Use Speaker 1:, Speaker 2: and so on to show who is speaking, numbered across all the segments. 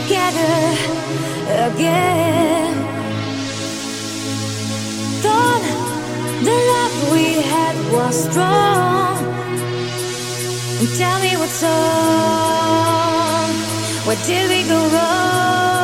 Speaker 1: together
Speaker 2: again. Thought the love we had was strong. And tell me what's wrong. What did we go wrong?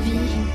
Speaker 3: vie.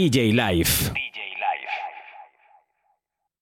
Speaker 3: DJ Life.